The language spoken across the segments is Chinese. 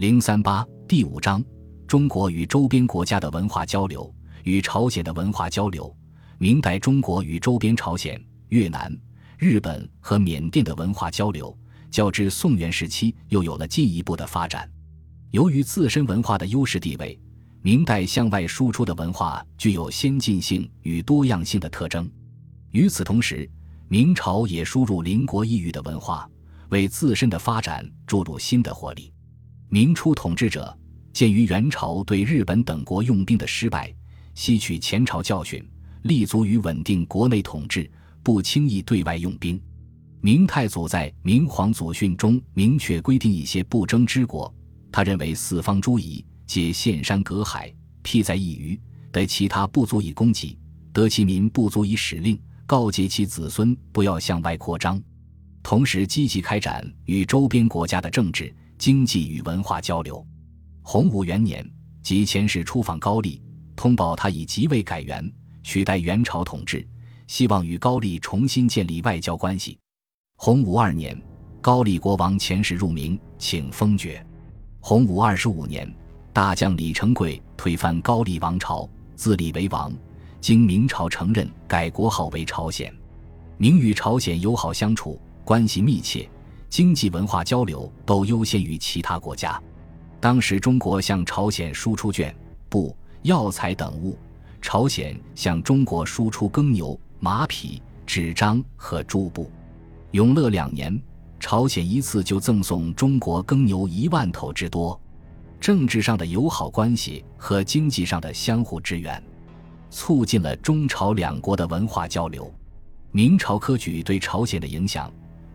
零三八第五章：中国与周边国家的文化交流与朝鲜的文化交流。明代中国与周边朝鲜、越南、日本和缅甸的文化交流，较之宋元时期又有了进一步的发展。由于自身文化的优势地位，明代向外输出的文化具有先进性与多样性的特征。与此同时，明朝也输入邻国异域的文化，为自身的发展注入新的活力。明初统治者鉴于元朝对日本等国用兵的失败，吸取前朝教训，立足于稳定国内统治，不轻易对外用兵。明太祖在《明皇祖训》中明确规定一些不争之国，他认为四方诸夷皆陷山隔海，僻在一隅，得其他不足以攻击，得其民不足以使令，告诫其子孙不要向外扩张，同时积极开展与周边国家的政治。经济与文化交流。洪武元年，即前世出访高丽，通报他已即位改元，取代元朝统治，希望与高丽重新建立外交关系。洪武二年，高丽国王前使入明，请封爵。洪武二十五年，大将李成桂推翻高丽王朝，自立为王，经明朝承认，改国号为朝鲜。明与朝鲜友好相处，关系密切。经济文化交流都优先于其他国家。当时中国向朝鲜输出绢布、药材等物，朝鲜向中国输出耕牛、马匹、纸张和珠布。永乐两年，朝鲜一次就赠送中国耕牛一万头之多。政治上的友好关系和经济上的相互支援，促进了中朝两国的文化交流。明朝科举对朝鲜的影响。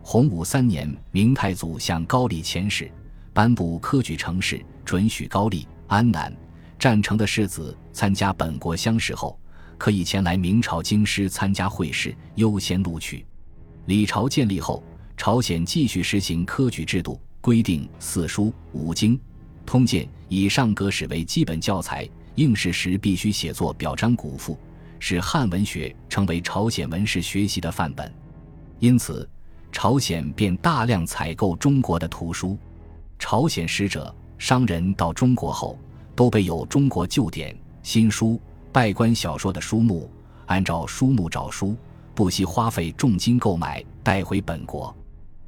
洪武三年，明太祖向高丽遣使，颁布科举程式，准许高丽、安南、占城的士子参加本国乡试后，可以前来明朝京师参加会试，优先录取。李朝建立后，朝鲜继续实行科举制度，规定四书、五经、通鉴以上格式为基本教材，应试时必须写作表彰古赋，使汉文学成为朝鲜文士学习的范本。因此。朝鲜便大量采购中国的图书，朝鲜使者、商人到中国后，都备有中国旧典、新书、拜官小说的书目，按照书目找书，不惜花费重金购买，带回本国。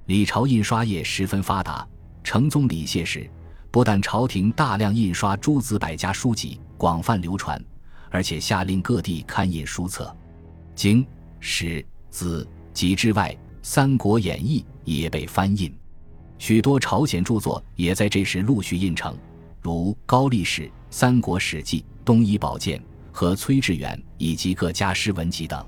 李朝印刷业十分发达，成宗李谢时，不但朝廷大量印刷诸子百家书籍，广泛流传，而且下令各地刊印书册，经、史、子、集之外。《三国演义》也被翻印，许多朝鲜著作也在这时陆续印成，如《高丽史》《三国史记》《东夷宝鉴》和崔致远以及各家诗文集等。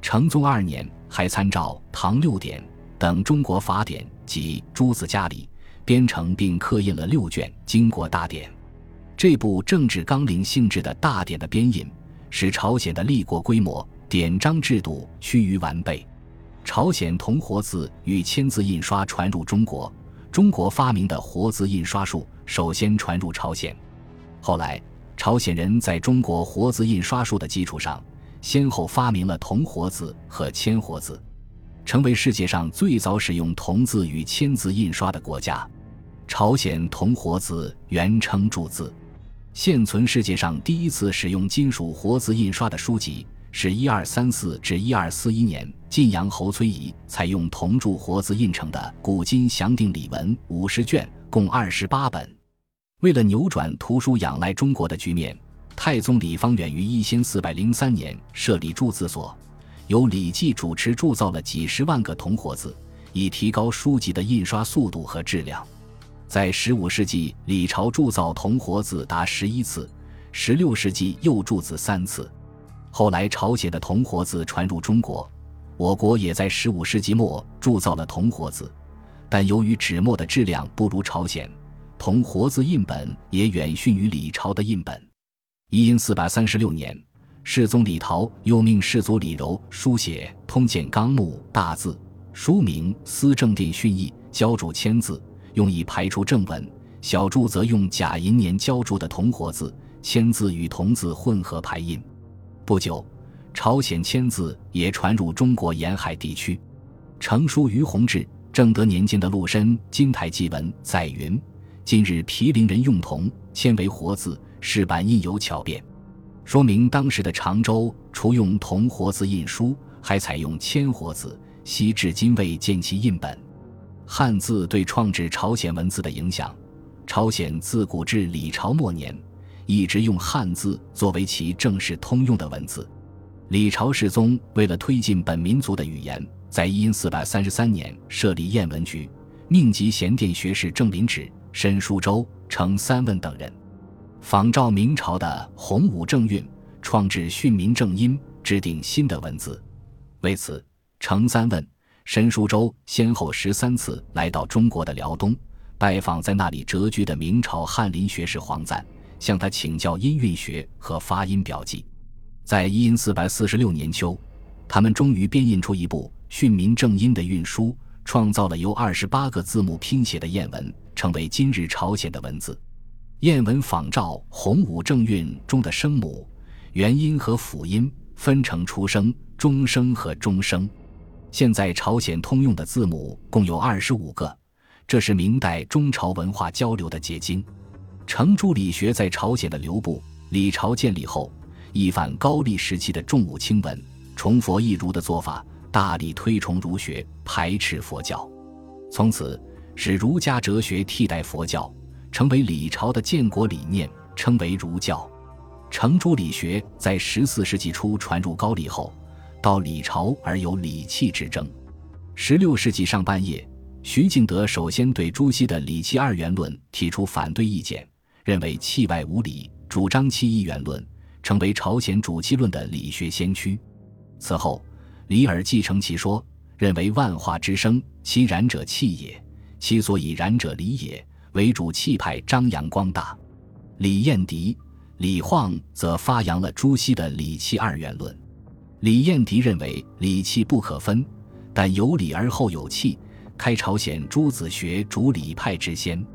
成宗二年，还参照《唐六典》等中国法典及诸子家礼，编成并刻印了六卷《经国大典》。这部政治纲领性质的大典的编印，使朝鲜的立国规模、典章制度趋于完备。朝鲜铜活字与签字印刷传入中国，中国发明的活字印刷术首先传入朝鲜。后来，朝鲜人在中国活字印刷术的基础上，先后发明了铜活字和铅活字，成为世界上最早使用铜字与铅字印刷的国家。朝鲜铜活字原称铸字，现存世界上第一次使用金属活字印刷的书籍。是一二三四至一二四一年，晋阳侯崔仪采用铜铸活字印成的《古今详定礼文》五十卷，共二十八本。为了扭转图书仰赖中国的局面，太宗李方远于一千四百零三年设立铸字所，由李济主持铸造了几十万个铜活字，以提高书籍的印刷速度和质量。在十五世纪，李朝铸造铜活字达十一次；十六世纪又铸字三次。后来，朝鲜的铜活字传入中国，我国也在15世纪末铸造了铜活字，但由于纸墨的质量不如朝鲜，铜活字印本也远逊于李朝的印本。一因436年，世宗李祹又命世祖李柔书写《通鉴纲目》大字，书名《思政殿训义》，浇铸签字，用以排除正文；小注则用假银年浇铸的铜活字，签字与铜字混合排印。不久，朝鲜签字也传入中国沿海地区。成书于弘治、正德年间的陆深《金台纪文》载云：“今日毗陵人用铜铅为活字，饰板印有巧变，说明当时的常州除用铜活字印书，还采用铅活字，昔至今未见其印本。汉字对创制朝鲜文字的影响，朝鲜自古至李朝末年一直用汉字作为其正式通用的文字。李朝世宗为了推进本民族的语言，在一四百三十三年设立燕文局，命集贤殿学士郑林旨、申叔周、程三问等人，仿照明朝的洪武正韵，创制训民正音，制定新的文字。为此，程三问、申叔周先后十三次来到中国的辽东，拜访在那里谪居的明朝翰林学士黄赞，向他请教音韵学和发音表记。在一四百四十六年秋，他们终于编印出一部训民正音的韵书，创造了由二十八个字母拼写的谚文，成为今日朝鲜的文字。谚文仿照洪武正韵中的声母、元音和辅音，分成初声、中声和终声。现在朝鲜通用的字母共有二十五个，这是明代中朝文化交流的结晶。程朱理学在朝鲜的流布，李朝建立后。一反高丽时期的重武轻文、崇佛抑儒的做法，大力推崇儒学，排斥佛教，从此使儒家哲学替代佛教，成为李朝的建国理念，称为儒教。程朱理学在十四世纪初传入高丽后，到李朝而有理气之争。十六世纪上半叶，徐敬德首先对朱熹的理气二元论提出反对意见，认为气外无理，主张气一元论。成为朝鲜主气论的理学先驱。此后，李耳继承其说，认为万化之生，其然者气也，其所以然者理也，为主气派张扬光大。李彦迪、李晃则发扬了朱熹的理气二元论。李彦迪认为理气不可分，但有理而后有气，开朝鲜朱子学主理派之先。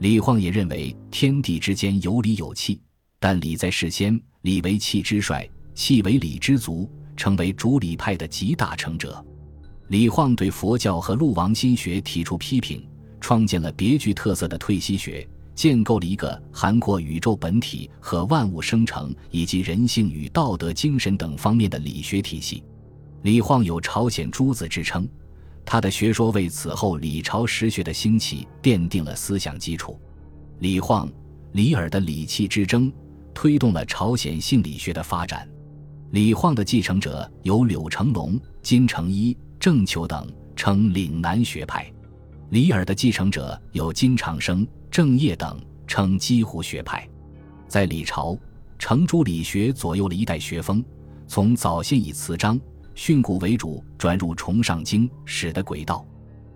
李晃也认为天地之间有理有气，但理在事先。理为气之帅，气为理之足，成为主理派的集大成者。李晃对佛教和陆王心学提出批评，创建了别具特色的退息学，建构了一个涵括宇宙本体和万物生成以及人性与道德精神等方面的理学体系。李晃有朝鲜诸子之称，他的学说为此后李朝实学的兴起奠定了思想基础。李晃、李耳的理气之争。推动了朝鲜性理学的发展。李晃的继承者有柳成龙、金成一、郑求等，称岭南学派；李耳的继承者有金长生、郑业等，称鸡湖学派。在李朝，程朱理学左右了一代学风，从早先以辞章训诂为主，转入崇尚经史的轨道。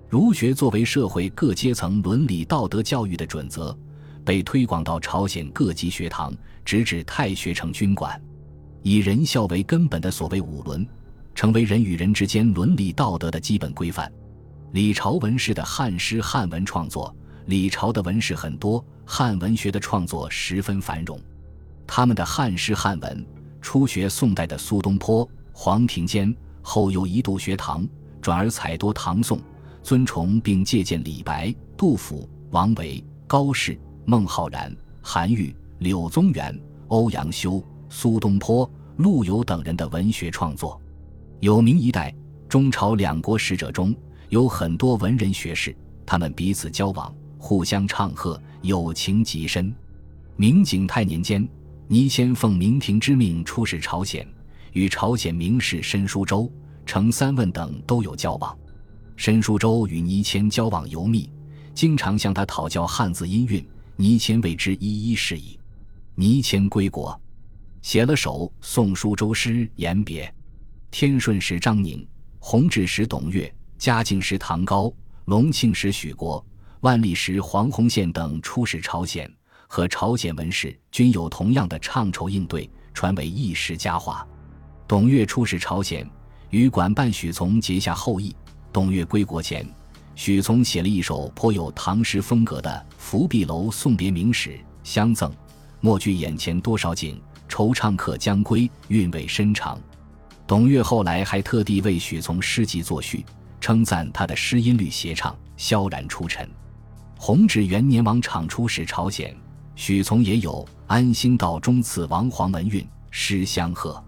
儒学作为社会各阶层伦理道德教育的准则。被推广到朝鲜各级学堂，直至太学城军馆，以仁孝为根本的所谓五伦，成为人与人之间伦理道德的基本规范。李朝文士的汉诗汉文创作，李朝的文士很多，汉文学的创作十分繁荣。他们的汉诗汉文初学宋代的苏东坡、黄庭坚，后又一度学唐，转而采多唐宋，尊崇并借鉴李白、杜甫、王维、高适。孟浩然、韩愈、柳宗元、欧阳修、苏东坡、陆游等人的文学创作，有名一代中朝两国使者中有很多文人学士，他们彼此交往，互相唱和，友情极深。明景泰年间，倪谦奉明廷之命出使朝鲜，与朝鲜名士申叔周、程三问等都有交往。申叔周与倪谦交往尤密，经常向他讨教汉字音韵。倪谦为之一一示意。倪谦归国，写了首宋书周诗言别。天顺时张宁，弘治时董越，嘉靖时唐高，隆庆时许国，万历时黄洪宪等出使朝鲜，和朝鲜文士均有同样的唱酬应对，传为一时佳话。董越出使朝鲜，与管办许从结下后意。董越归国前。许从写了一首颇有唐诗风格的《福壁楼送别明史相赠》，莫惧眼前多少景，惆怅客将归，韵味深长。董岳后来还特地为许从诗集作序，称赞他的诗音律协唱，萧然出尘。弘治元年王昶出使朝鲜，许从也有安兴道中次王黄文运诗相贺。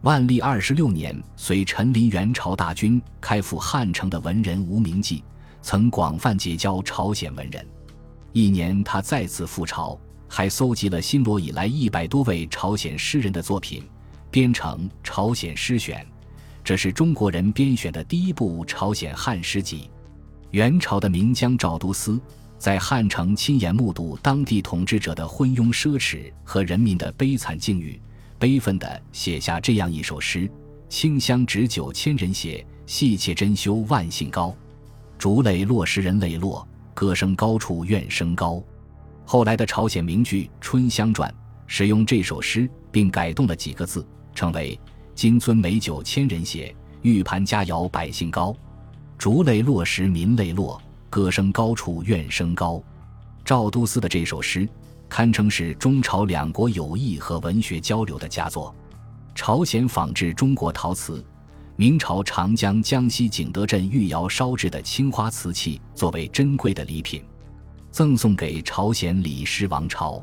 万历二十六年，随陈林元朝大军开赴汉城的文人吴明季，曾广泛结交朝鲜文人。一年，他再次赴朝，还搜集了新罗以来一百多位朝鲜诗人的作品，编成《朝鲜诗选》，这是中国人编选的第一部朝鲜汉诗集。元朝的名将赵都司在汉城亲眼目睹当地统治者的昏庸奢侈和人民的悲惨境遇。悲愤地写下这样一首诗：“清香值酒千人血，细切珍馐万姓高。竹垒落时人泪落，歌声高处怨声高。”后来的朝鲜名剧《春香传》使用这首诗，并改动了几个字，成为“金樽美酒千人写，玉盘佳肴百姓高。竹泪落时民泪落，歌声高处怨声高。”赵都司的这首诗。堪称是中朝两国友谊和文学交流的佳作。朝鲜仿制中国陶瓷，明朝长江江西景德镇御窑烧制的青花瓷器作为珍贵的礼品，赠送给朝鲜李氏王朝。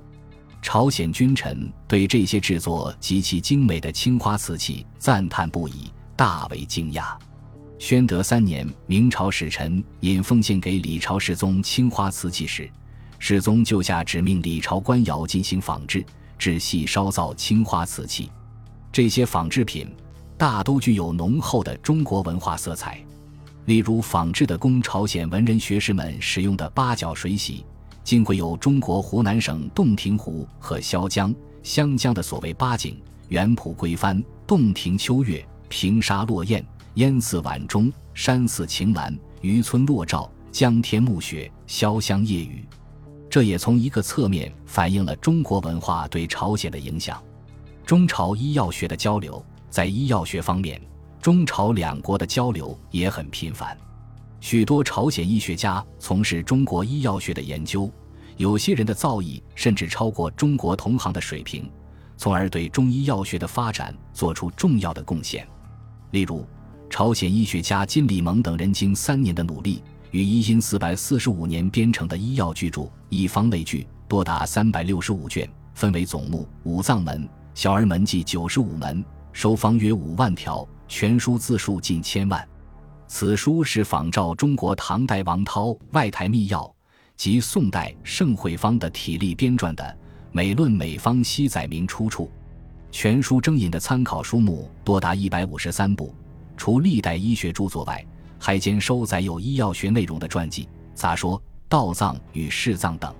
朝鲜君臣对这些制作极其精美的青花瓷器赞叹不已，大为惊讶。宣德三年，明朝使臣引奉献给李朝世宗青花瓷器时。世宗就下指命李朝官窑进行仿制，制细烧造青花瓷器。这些仿制品大都具有浓厚的中国文化色彩。例如，仿制的供朝鲜文人学士们使用的八角水洗，竟会有中国湖南省洞庭湖和潇江、湘江的所谓八景：元浦归帆、洞庭秋月、平沙落雁、烟似晚钟、山似晴岚、渔村落照、江天暮雪、潇湘夜雨。这也从一个侧面反映了中国文化对朝鲜的影响。中朝医药学的交流，在医药学方面，中朝两国的交流也很频繁。许多朝鲜医学家从事中国医药学的研究，有些人的造诣甚至超过中国同行的水平，从而对中医药学的发展做出重要的贡献。例如，朝鲜医学家金礼蒙等人经三年的努力。于一因四百四十五年编成的医药巨著《医方类聚》多达三百六十五卷，分为总目、五脏门、小儿门计九十五门，收方约五万条，全书字数近千万。此书是仿照中国唐代王韬《外台秘要》及宋代盛惠方的体例编撰的，每论每方悉载明出处。全书征引的参考书目多达一百五十三部，除历代医学著作外。还兼收载有医药学内容的传记、杂说、道藏与释藏等，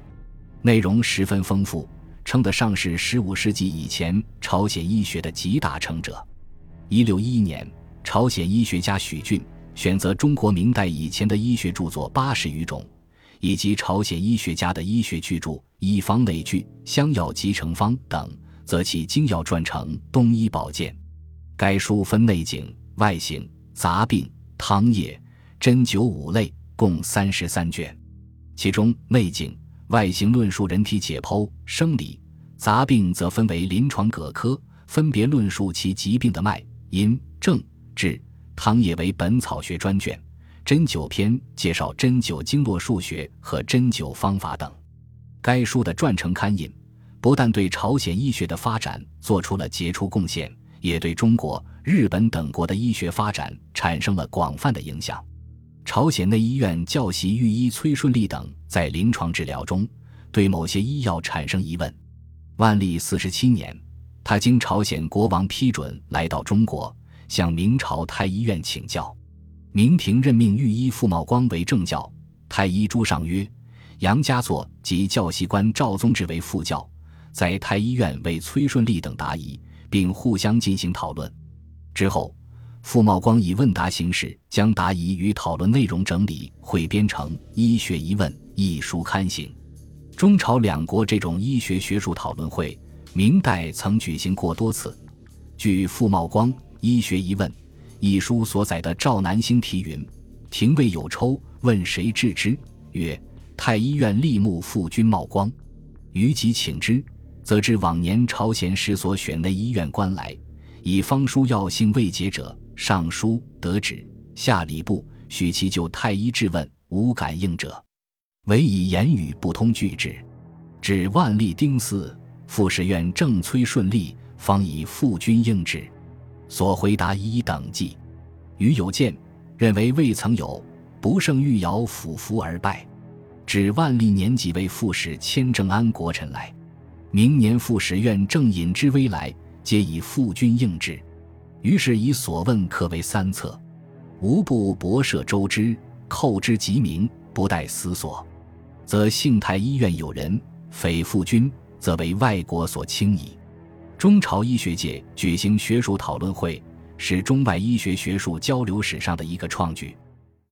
内容十分丰富，称得上是十五世纪以前朝鲜医学的集大成者。一六一一年，朝鲜医学家许俊选择中国明代以前的医学著作八十余种，以及朝鲜医学家的医学巨著《医方类聚》《香药集成方》等，则其精要撰成《东医宝鉴》。该书分内景、外形、杂病。汤液、针灸五类，共三十三卷，其中内景、外形论述人体解剖、生理；杂病则分为临床各科，分别论述其疾病的脉、因、症、治。汤液为本草学专卷，针灸篇介绍针灸经络数学和针灸方法等。该书的撰成刊印，不但对朝鲜医学的发展做出了杰出贡献。也对中国、日本等国的医学发展产生了广泛的影响。朝鲜内医院教习御医崔顺利等在临床治疗中对某些医药产生疑问。万历四十七年，他经朝鲜国王批准来到中国，向明朝太医院请教。明廷任命御医傅茂光为正教，太医朱尚曰、杨家作及教习官赵宗志为副教，在太医院为崔顺利等答疑。并互相进行讨论。之后，傅茂光以问答形式将答疑与讨论内容整理汇编成《医学疑问》一书刊行。中朝两国这种医学学术讨论会，明代曾举行过多次。据傅茂光《医学疑问》一书所载的赵南星题云：“廷尉有抽，问谁治之？曰：太医院吏目副君茂光。于即请之。”则知往年朝鲜时所选内医院官来，以方书药性未解者，上书得旨，下礼部许其就太医质问，无感应者。唯以言语不通拒之。至万历丁巳，副使院正催顺利，方以复军应之。所回答一等记。余有见，认为未曾有不胜御窑俯伏而败。指万历年几位副使迁正安国臣来，明年副使院正引之危来，皆以复军应之。于是以所问可为三策：无不博涉周之，叩之极明，不待思索，则幸太医院有人匪复军，则为外国所轻矣。中朝医学界举行学术讨论会，是中外医学学术交流史上的一个创举。